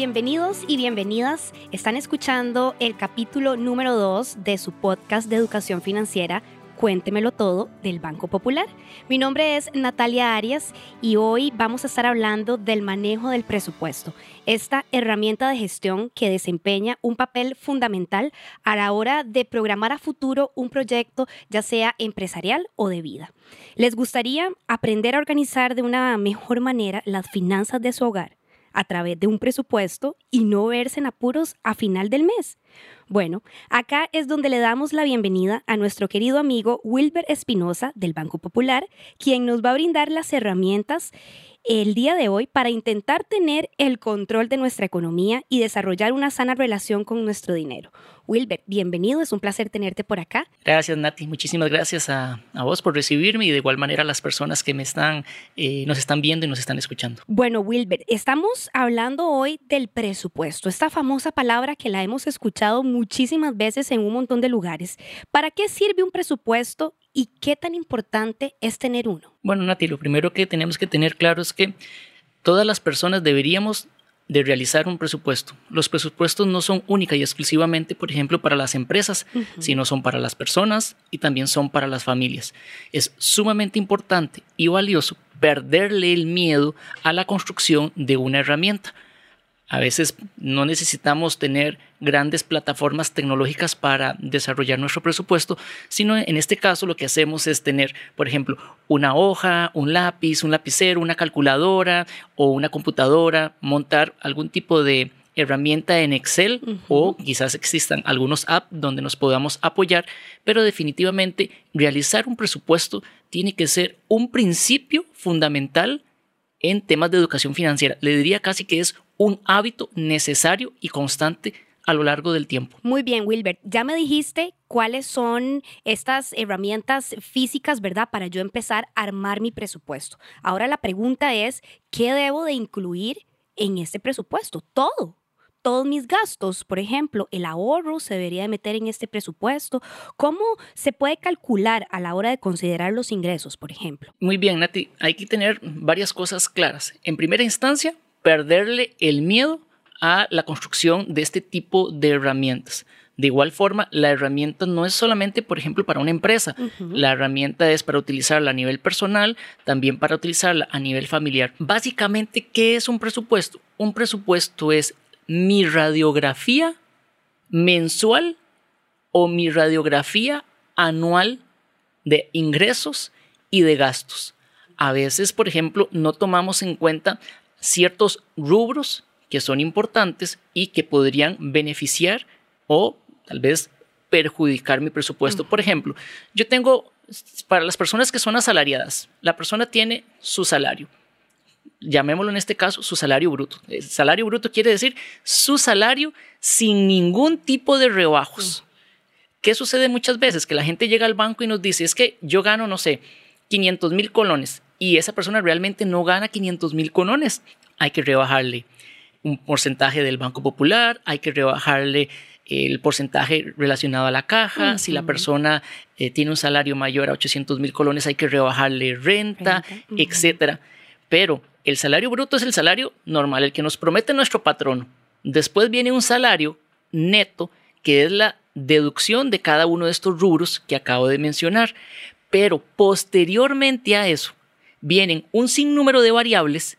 Bienvenidos y bienvenidas. Están escuchando el capítulo número 2 de su podcast de educación financiera Cuéntemelo todo del Banco Popular. Mi nombre es Natalia Arias y hoy vamos a estar hablando del manejo del presupuesto, esta herramienta de gestión que desempeña un papel fundamental a la hora de programar a futuro un proyecto, ya sea empresarial o de vida. ¿Les gustaría aprender a organizar de una mejor manera las finanzas de su hogar? a través de un presupuesto y no verse en apuros a final del mes. Bueno, acá es donde le damos la bienvenida a nuestro querido amigo Wilber Espinosa del Banco Popular, quien nos va a brindar las herramientas el día de hoy para intentar tener el control de nuestra economía y desarrollar una sana relación con nuestro dinero. Wilber, bienvenido, es un placer tenerte por acá. Gracias, Nati. Muchísimas gracias a, vos por recibirme y de igual manera a las personas que me están, eh, nos están viendo y nos están escuchando. Bueno, Wilber, estamos hablando hoy del presupuesto, esta famosa palabra que la hemos escuchado muchísimas veces en un montón de lugares. ¿Para qué sirve un presupuesto y qué tan importante es tener uno? Bueno, Nati, lo primero que tenemos que tener claro es que todas las personas deberíamos de realizar un presupuesto. Los presupuestos no son única y exclusivamente, por ejemplo, para las empresas, sino son para las personas y también son para las familias. Es sumamente importante y valioso perderle el miedo a la construcción de una herramienta. A veces no necesitamos tener grandes plataformas tecnológicas para desarrollar nuestro presupuesto, sino en este caso lo que hacemos es tener, por ejemplo, una hoja, un lápiz, un lapicero, una calculadora o una computadora, montar algún tipo de herramienta en Excel o quizás existan algunos apps donde nos podamos apoyar, pero definitivamente realizar un presupuesto tiene que ser un principio fundamental en temas de educación financiera. Le diría casi que es un hábito necesario y constante a lo largo del tiempo. Muy bien, Wilbert. Ya me dijiste cuáles son estas herramientas físicas, ¿verdad? Para yo empezar a armar mi presupuesto. Ahora la pregunta es, ¿qué debo de incluir en este presupuesto? Todo todos mis gastos. Por ejemplo, el ahorro se debería de meter en este presupuesto. ¿Cómo se puede calcular a la hora de considerar los ingresos, por ejemplo? Muy bien, Nati. Hay que tener varias cosas claras. En primera instancia, perderle el miedo a la construcción de este tipo de herramientas. De igual forma, la herramienta no es solamente, por ejemplo, para una empresa. La herramienta es para utilizarla a nivel personal, también para utilizarla a nivel familiar. Básicamente, ¿qué es un presupuesto? Un presupuesto es mi radiografía mensual o mi radiografía anual de ingresos y de gastos. A veces, por ejemplo, no tomamos en cuenta ciertos rubros que son importantes y que podrían beneficiar o tal vez perjudicar mi presupuesto. Por ejemplo, yo tengo, para las personas que son asalariadas, la persona tiene su salario llamémoslo en este caso, su salario bruto. El salario bruto quiere decir su salario sin ningún tipo de rebajos. ¿Qué sucede muchas veces? Que la gente llega al banco y nos dice, es que yo gano, no sé, 500 mil colones y esa persona realmente no gana 500 mil colones. Hay que rebajarle un porcentaje del Banco Popular, hay que rebajarle el porcentaje relacionado a la caja. Si la persona eh, tiene un salario mayor a 800 mil colones, hay que rebajarle renta, etcétera. Pero el salario bruto es el salario normal, el que nos promete nuestro patrón. Después viene un salario neto, que es la deducción de cada uno de estos rubros que acabo de mencionar. Pero posteriormente a eso, vienen un sinnúmero de variables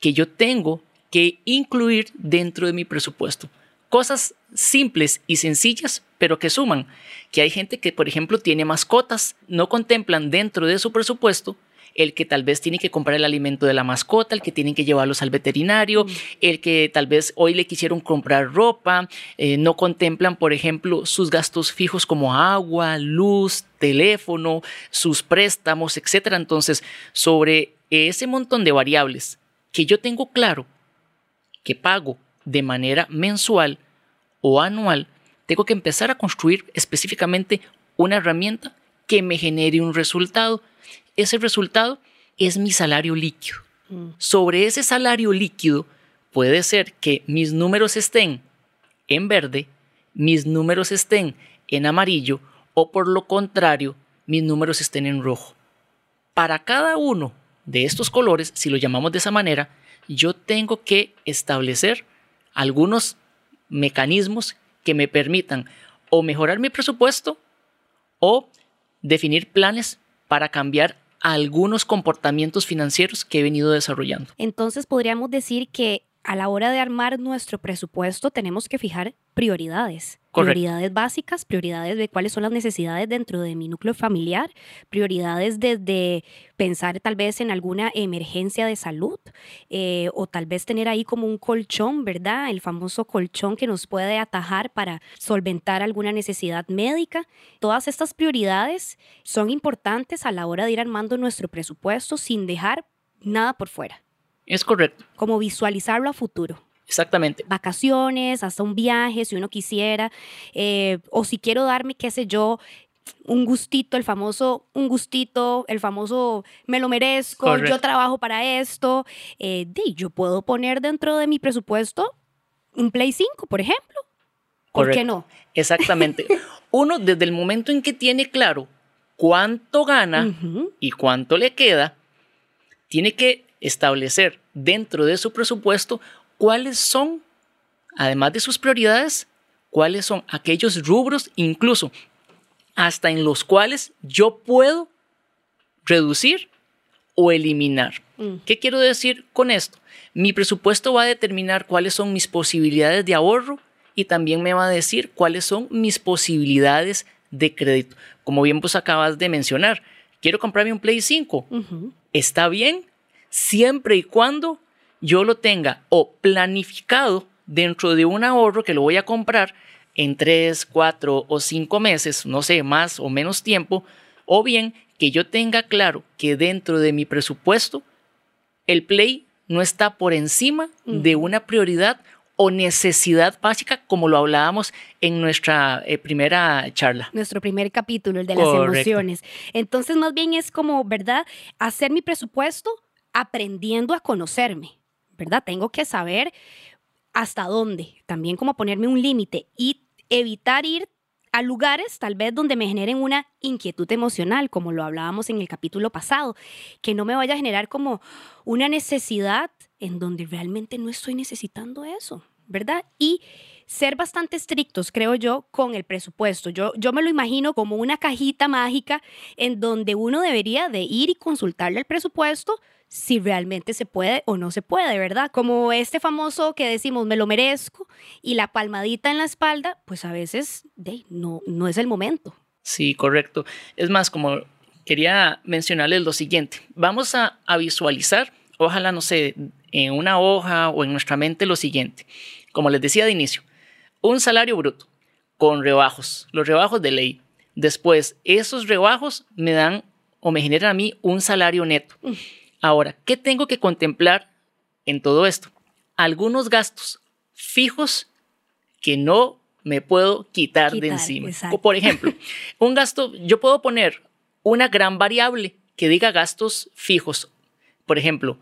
que yo tengo que incluir dentro de mi presupuesto. Cosas simples y sencillas, pero que suman. Que hay gente que, por ejemplo, tiene mascotas, no contemplan dentro de su presupuesto el que tal vez tiene que comprar el alimento de la mascota, el que tienen que llevarlos al veterinario, mm. el que tal vez hoy le quisieron comprar ropa, eh, no contemplan, por ejemplo, sus gastos fijos como agua, luz, teléfono, sus préstamos, etc. Entonces, sobre ese montón de variables que yo tengo claro que pago de manera mensual o anual, tengo que empezar a construir específicamente una herramienta que me genere un resultado ese resultado es mi salario líquido. Mm. Sobre ese salario líquido puede ser que mis números estén en verde, mis números estén en amarillo o por lo contrario, mis números estén en rojo. Para cada uno de estos colores, si lo llamamos de esa manera, yo tengo que establecer algunos mecanismos que me permitan o mejorar mi presupuesto o definir planes para cambiar algunos comportamientos financieros que he venido desarrollando. Entonces podríamos decir que a la hora de armar nuestro presupuesto tenemos que fijar prioridades. Prioridades básicas, prioridades de cuáles son las necesidades dentro de mi núcleo familiar, prioridades desde pensar tal vez en alguna emergencia de salud eh, o tal vez tener ahí como un colchón, ¿verdad? El famoso colchón que nos puede atajar para solventar alguna necesidad médica. Todas estas prioridades son importantes a la hora de ir armando nuestro presupuesto sin dejar nada por fuera. Es correcto. Como visualizarlo a futuro. Exactamente. Vacaciones, hasta un viaje, si uno quisiera, eh, o si quiero darme, qué sé yo, un gustito, el famoso un gustito, el famoso me lo merezco, yo trabajo para esto. Eh, yo puedo poner dentro de mi presupuesto un Play 5, por ejemplo. ¿Por qué no? Exactamente. Uno, desde el momento en que tiene claro cuánto gana y cuánto le queda, tiene que establecer dentro de su presupuesto cuáles son, además de sus prioridades, cuáles son aquellos rubros, incluso hasta en los cuales yo puedo reducir o eliminar. Mm. ¿Qué quiero decir con esto? Mi presupuesto va a determinar cuáles son mis posibilidades de ahorro y también me va a decir cuáles son mis posibilidades de crédito. Como bien vos acabas de mencionar, quiero comprarme un Play 5. ¿Está bien? Siempre y cuando yo lo tenga o planificado dentro de un ahorro que lo voy a comprar en tres, cuatro o cinco meses, no sé, más o menos tiempo, o bien que yo tenga claro que dentro de mi presupuesto el play no está por encima de una prioridad o necesidad básica, como lo hablábamos en nuestra eh, primera charla. Nuestro primer capítulo, el de las emociones. Entonces, más bien es como, ¿verdad? Hacer mi presupuesto aprendiendo a conocerme, ¿verdad? Tengo que saber hasta dónde, también como ponerme un límite y evitar ir a lugares tal vez donde me generen una inquietud emocional, como lo hablábamos en el capítulo pasado, que no me vaya a generar como una necesidad en donde realmente no estoy necesitando eso, ¿verdad? Y ser bastante estrictos, creo yo, con el presupuesto. Yo, yo me lo imagino como una cajita mágica en donde uno debería de ir y consultarle el presupuesto si realmente se puede o no se puede, ¿verdad? Como este famoso que decimos, me lo merezco, y la palmadita en la espalda, pues a veces no, no es el momento. Sí, correcto. Es más, como quería mencionarles lo siguiente, vamos a, a visualizar, ojalá, no sé, en una hoja o en nuestra mente lo siguiente. Como les decía de inicio, un salario bruto con rebajos, los rebajos de ley. Después, esos rebajos me dan o me generan a mí un salario neto. Ahora, ¿qué tengo que contemplar en todo esto? Algunos gastos fijos que no me puedo quitar, de encima. Por ejemplo, un gasto, yo puedo poner una gran variable que diga gastos fijos. Por ejemplo,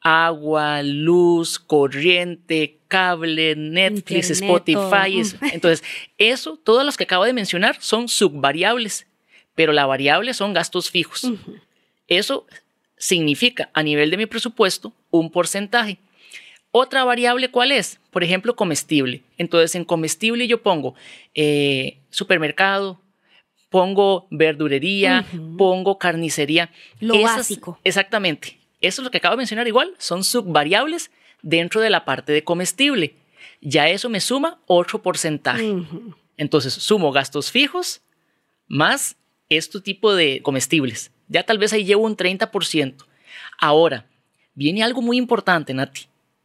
agua, luz, corriente, cable, Netflix, Spotify. Entonces, eso, todos los que acabo de mencionar son subvariables, pero la variable son gastos fijos. Eso significa a nivel de mi presupuesto un porcentaje. Otra variable, ¿cuál es? Por ejemplo, comestible. Entonces, en comestible yo pongo eh, supermercado, pongo verdurería, pongo carnicería. Lo básico. Exactamente. Eso es lo que acabo de mencionar igual. Son subvariables dentro de la parte de comestible. Ya eso me suma otro porcentaje. Entonces, sumo gastos fijos más este tipo de comestibles. Ya tal vez ahí llevo un 30%. Ahora, viene algo muy importante, Nati.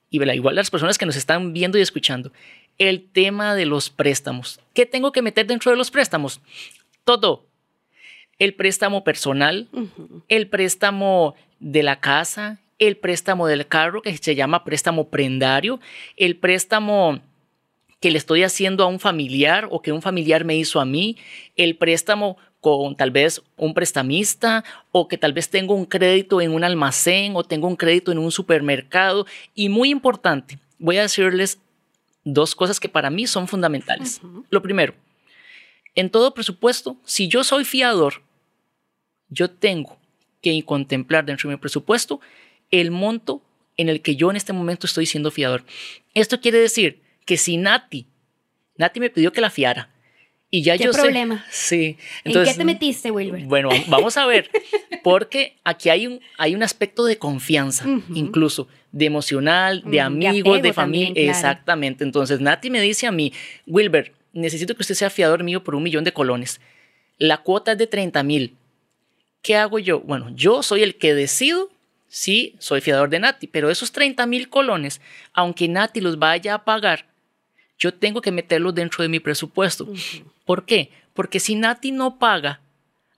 Y igual las personas que nos están viendo y escuchando. El tema de los préstamos. ¿Qué tengo que meter dentro de los préstamos? Todo. El préstamo personal, el préstamo de la casa, el préstamo del carro, que se llama préstamo prendario, el préstamo que le estoy haciendo a un familiar o que un familiar me hizo a mí, el préstamo con tal vez un prestamista o que tal vez tengo un crédito en un almacén o tengo un crédito en un supermercado. Y muy importante, voy a decirles dos cosas que para mí son fundamentales. Lo primero, en todo presupuesto, si yo soy fiador, yo tengo que contemplar dentro de mi presupuesto el monto en el que yo en este momento estoy siendo fiador. Esto quiere decir que si Nati, Nati me pidió que la fiara, y ya ¿Qué yo problema? sé. Sí. ¿En qué te metiste, Wilber? Bueno, vamos a ver. Porque aquí hay un, hay un aspecto de confianza, incluso de emocional, de amigos, de, familia. Exactamente. Entonces, Nati me dice a mí, Wilber, necesito que usted sea fiador mío por un millón de colones. La cuota es de 30 mil. ¿Qué hago yo? Bueno, yo soy el que decido si soy fiador de Nati, pero esos 30 mil colones, aunque Nati los vaya a pagar, yo tengo que meterlos dentro de mi presupuesto. ¿Por qué? Porque si Nati no paga,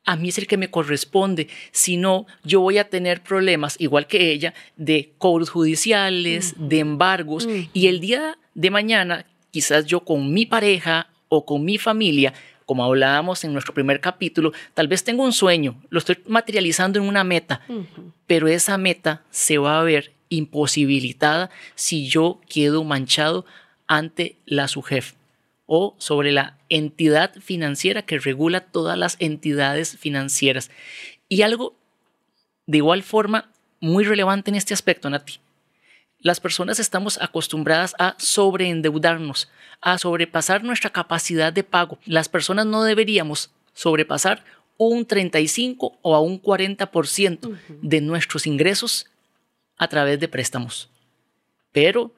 a mí es el que me corresponde. Si no, yo voy a tener problemas, igual que ella, de cobros judiciales, de embargos. Y el día de mañana, quizás yo con mi pareja o con mi familia, como hablábamos en nuestro primer capítulo, tal vez tengo un sueño, lo estoy materializando en una meta, pero esa meta se va a ver imposibilitada si yo quedo manchado ante la SUGEF o sobre la entidad financiera que regula todas las entidades financieras. Y algo de igual forma muy relevante en este aspecto, Nati. Las personas estamos acostumbradas a sobreendeudarnos, a sobrepasar nuestra capacidad de pago. Las personas no deberíamos sobrepasar un 35 o a un 40% de nuestros ingresos a través de préstamos. Pero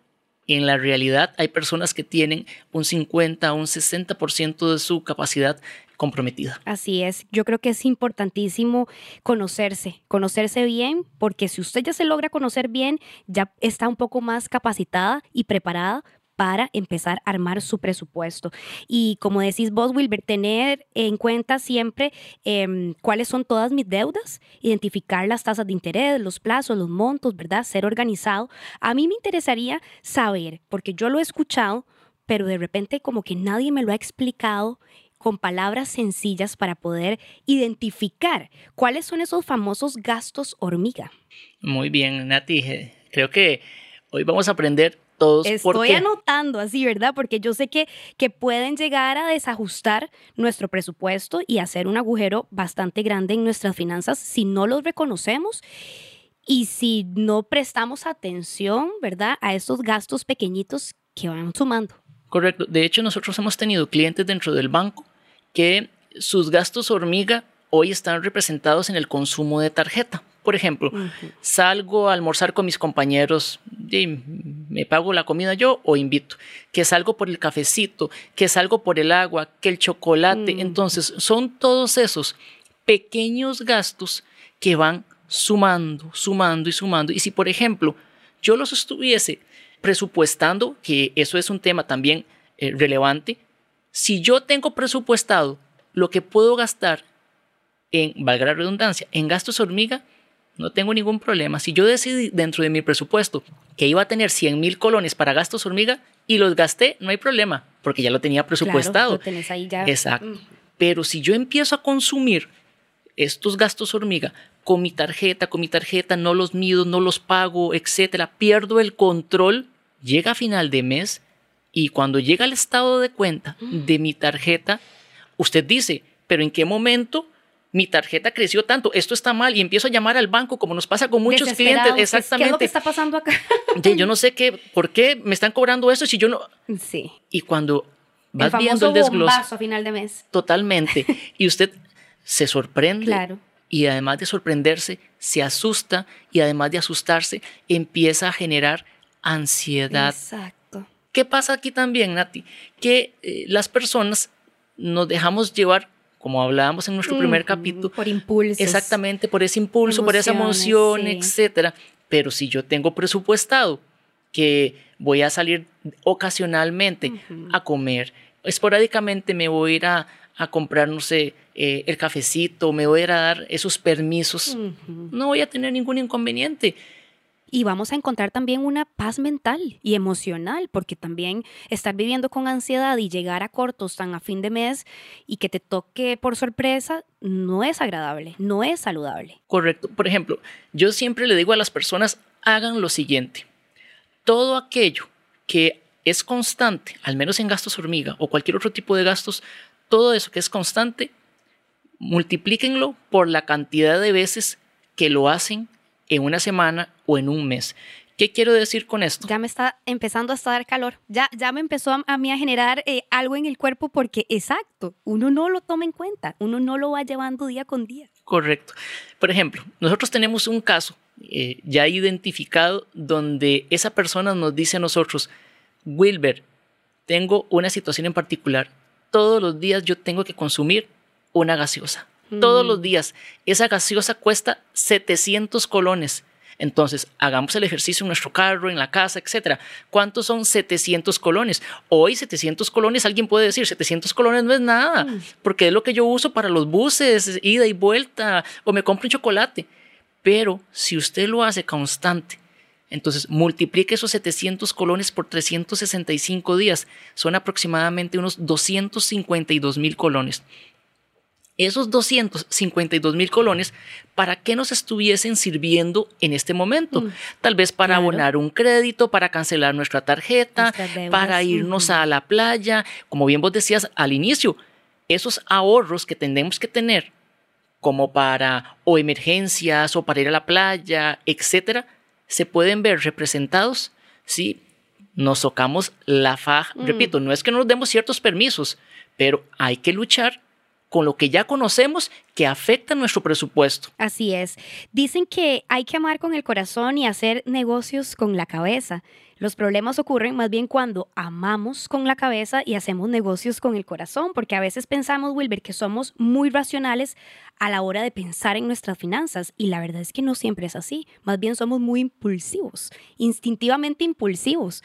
en la realidad hay personas que tienen un 50 o un 60% de su capacidad comprometida. Así es, yo creo que es importantísimo conocerse, conocerse bien, porque si usted ya se logra conocer bien, ya está un poco más capacitada y preparada para empezar a armar su presupuesto. Y como decís vos, Wilber, tener en cuenta siempre em, cuáles son todas mis deudas, identificar las tasas de interés, los plazos, los montos, ¿verdad? Ser organizado. A mí me interesaría saber, porque yo lo he escuchado, pero de repente como que nadie me lo ha explicado con palabras sencillas para poder identificar cuáles son esos famosos gastos hormiga. Muy bien, Nati. Creo que hoy vamos a aprender Estoy anotando así, ¿verdad? Porque yo sé que, que pueden llegar a desajustar nuestro presupuesto y hacer un agujero bastante grande en nuestras finanzas si no los reconocemos y si no prestamos atención, ¿verdad? A estos gastos pequeñitos que van sumando. Correcto. De hecho, nosotros hemos tenido clientes dentro del banco que sus gastos hormiga hoy están representados en el consumo de tarjeta. Por ejemplo, salgo a almorzar con mis compañeros, y me pago la comida yo o invito, que salgo por el cafecito, que salgo por el agua, que el chocolate. Mm. Entonces, son todos esos pequeños gastos que van sumando, sumando y sumando. Y si, por ejemplo, yo los estuviese presupuestando, que eso es un tema también eh, relevante, si yo tengo presupuestado lo que puedo gastar en, valga la redundancia, en gastos hormiga, no tengo ningún problema. Si yo decidí dentro de mi presupuesto que iba a tener 100 mil colones para gastos hormiga y los gasté, no hay problema, porque ya lo tenía presupuestado. Claro, lo ahí ya. Exacto. Mm. Pero si yo empiezo a consumir estos gastos hormiga con mi tarjeta, con mi tarjeta, no los mido, no los pago, etcétera, pierdo el control, llega a final de mes y cuando llega el estado de cuenta mm. de mi tarjeta, usted dice, pero ¿en qué momento mi tarjeta creció tanto, esto está mal y empiezo a llamar al banco como nos pasa con muchos clientes. Exactamente. ¿Qué es lo que está pasando acá? yo no sé qué, por qué me están cobrando eso si yo no. Sí. Y cuando vas viendo el desglose. a final de mes. Totalmente. y usted se sorprende. Claro. Y además de sorprenderse, se asusta y además de asustarse, empieza a generar ansiedad. Exacto. ¿Qué pasa aquí también, Nati? Que eh, las personas nos dejamos llevar como hablábamos en nuestro primer capítulo. Por impulso. Exactamente, por ese impulso, por esa emoción, etcétera. Pero si yo tengo presupuestado que voy a salir ocasionalmente a comer, esporádicamente me voy a ir a, comprar, no sé, eh, el cafecito, me voy a ir a dar esos permisos, no voy a tener ningún inconveniente. Y vamos a encontrar también una paz mental y emocional, porque también estar viviendo con ansiedad y llegar a cortos tan a fin de mes y que te toque por sorpresa no es agradable, no es saludable. Correcto. Por ejemplo, yo siempre le digo a las personas, hagan lo siguiente. Todo aquello que es constante, al menos en gastos hormiga o cualquier otro tipo de gastos, todo eso que es constante, multiplíquenlo por la cantidad de veces que lo hacen en una semana o en un mes. ¿Qué quiero decir con esto? Ya me está empezando a dar calor. Ya, ya me empezó a, mí a generar eh, algo en el cuerpo porque, exacto, uno no lo toma en cuenta, uno no lo va llevando día con día. Correcto. Por ejemplo, nosotros tenemos un caso eh, ya identificado donde esa persona nos dice a nosotros, Wilber, tengo una situación en particular. Todos los días yo tengo que consumir una gaseosa. Todos los mm. días. Esa gaseosa cuesta 700 colones. Entonces, hagamos el ejercicio en nuestro carro, en la casa, etc. ¿Cuántos son 700 colones? Hoy 700 colones, alguien puede decir, 700 colones no es nada, mm. porque es lo que yo uso para los buses, ida y vuelta, o me compro un chocolate. Pero si usted lo hace constante, entonces multiplique esos 700 colones por 365 días, son aproximadamente unos 252 mil colones esos 252 mil colones, ¿para qué nos estuviesen sirviendo en este momento? Mm, Tal vez para abonar un crédito, para cancelar nuestra tarjeta, para irnos a la playa, como bien vos decías al inicio, esos ahorros que tenemos que tener como para o emergencias o para ir a la playa, etcétera, se pueden ver representados si nos socamos la faja. Mm. Repito, no es que no nos demos ciertos permisos, pero hay que luchar con lo que ya conocemos que afecta nuestro presupuesto. Así es. Dicen que hay que amar con el corazón y hacer negocios con la cabeza. Los problemas ocurren más bien cuando amamos con la cabeza y hacemos negocios con el corazón, porque a veces pensamos, Wilber, que somos muy racionales a la hora de pensar en nuestras finanzas y la verdad es que no siempre es así, más bien somos muy impulsivos, instintivamente impulsivos.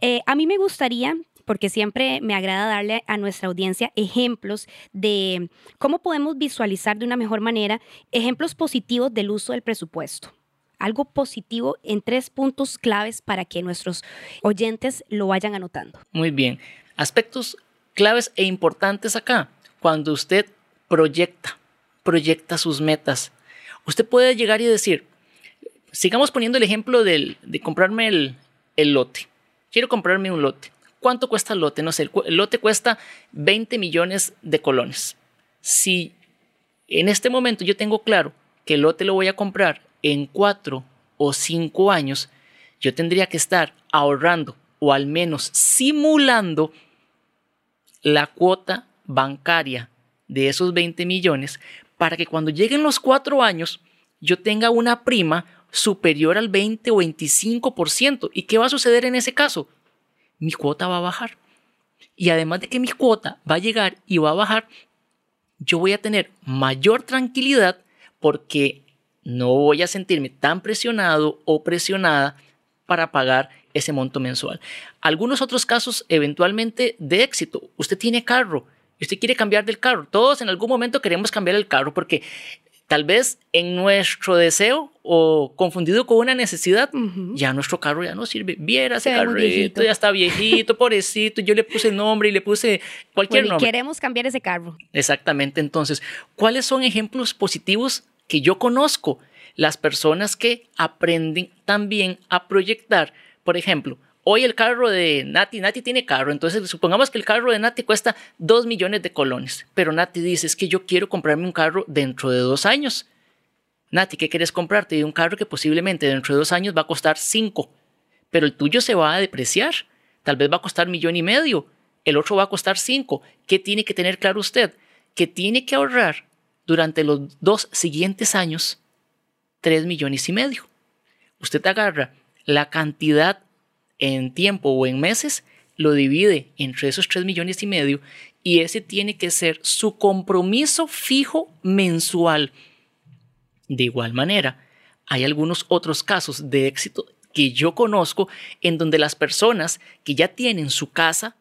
Eh, a mí me gustaría porque siempre me agrada darle a nuestra audiencia ejemplos de cómo podemos visualizar de una mejor manera ejemplos positivos del uso del presupuesto. Algo positivo en tres puntos claves para que nuestros oyentes lo vayan anotando. Muy bien. Aspectos claves e importantes acá. Cuando usted proyecta, proyecta sus metas. Usted puede llegar y decir, sigamos poniendo el ejemplo de comprarme el lote. Quiero comprarme un lote. ¿Cuánto cuesta el lote? No sé, el lote cuesta 20 millones de colones. Si en este momento yo tengo claro que el lote lo voy a comprar en cuatro o cinco años, yo tendría que estar ahorrando o al menos simulando la cuota bancaria de esos 20 millones para que cuando lleguen los cuatro años yo tenga una prima superior al 20 o 25%. ¿Y qué va a suceder en ese caso? Mi cuota va a bajar. Y además de que mi cuota va a llegar y va a bajar, yo voy a tener mayor tranquilidad porque no voy a sentirme tan presionado o presionada para pagar ese monto mensual. Algunos otros casos eventualmente de éxito. Usted tiene carro usted quiere cambiar del carro. Todos en algún momento queremos cambiar el carro porque Tal vez en nuestro deseo o confundido con una necesidad, ya nuestro carro ya no sirve. Viera ese carrito, ya está viejito, pobrecito. Yo le puse nombre y le puse cualquier nombre. Queremos cambiar ese carro. Exactamente. Entonces, ¿cuáles son ejemplos positivos que yo conozco? Las personas que aprenden también a proyectar. Por ejemplo, hoy el carro de Nati, Nati tiene carro, entonces supongamos que el carro de Nati cuesta 2 millones de colones, pero Nati dice, es que yo quiero comprarme un carro dentro de dos años. Nati, ¿qué quieres comprarte? un carro que posiblemente dentro de dos años va a costar 5, pero el tuyo se va a depreciar, tal vez va a costar millón y medio, el otro va a costar 5. ¿Qué tiene que tener claro usted? Que tiene que ahorrar durante los dos siguientes años 3 millones y medio. Usted agarra la cantidad en tiempo o en meses, lo divide entre esos 3 millones y medio y ese tiene que ser su compromiso fijo mensual. De igual manera, hay algunos otros casos de éxito que yo conozco en donde las personas que ya tienen su casa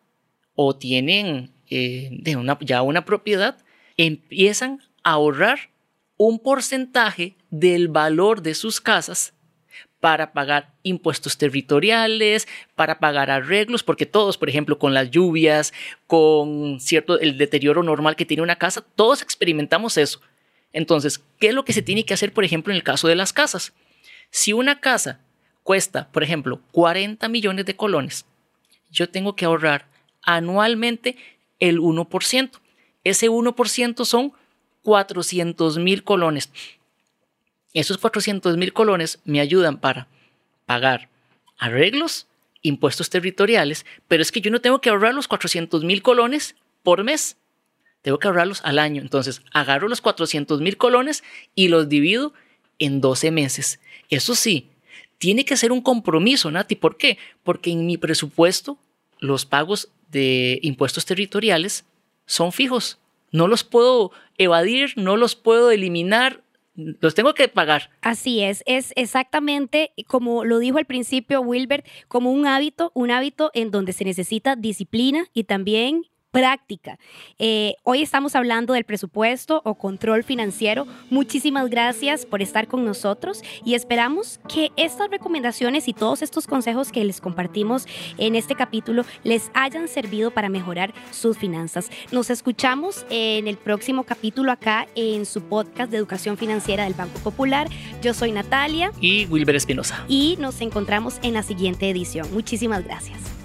o tienen eh, ya una propiedad empiezan a ahorrar un porcentaje del valor de sus casas para pagar impuestos territoriales, para pagar arreglos, porque todos, por ejemplo, con las lluvias, con cierto el deterioro normal que tiene una casa, todos experimentamos eso. Entonces, ¿qué es lo que se tiene que hacer, por ejemplo, en el caso de las casas? Si una casa cuesta, por ejemplo, 40 millones de colones, yo tengo que ahorrar anualmente el 1%. Ese 1% son 400 mil colones. Esos 400 mil colones me ayudan para pagar arreglos, impuestos territoriales, pero es que yo no tengo que ahorrar los 400 mil colones por mes. Tengo que ahorrarlos al año. Entonces, agarro los 400 mil colones y los divido en 12 meses. Eso sí, tiene que ser un compromiso, Nati. ¿Por qué? Porque en mi presupuesto los pagos de impuestos territoriales son fijos. No los puedo evadir, no los puedo eliminar, los tengo que pagar. Así es, es exactamente como lo dijo al principio Wilbert, como un hábito, un hábito en donde se necesita disciplina y también práctica. Eh, hoy estamos hablando del presupuesto o control financiero. Muchísimas gracias por estar con nosotros y esperamos que estas recomendaciones y todos estos consejos que les compartimos en este capítulo les hayan servido para mejorar sus finanzas. Nos escuchamos en el próximo capítulo acá en su podcast de educación financiera del Banco Popular. Yo soy Natalia. Y Wilber Espinosa. Y nos encontramos en la siguiente edición. Muchísimas gracias.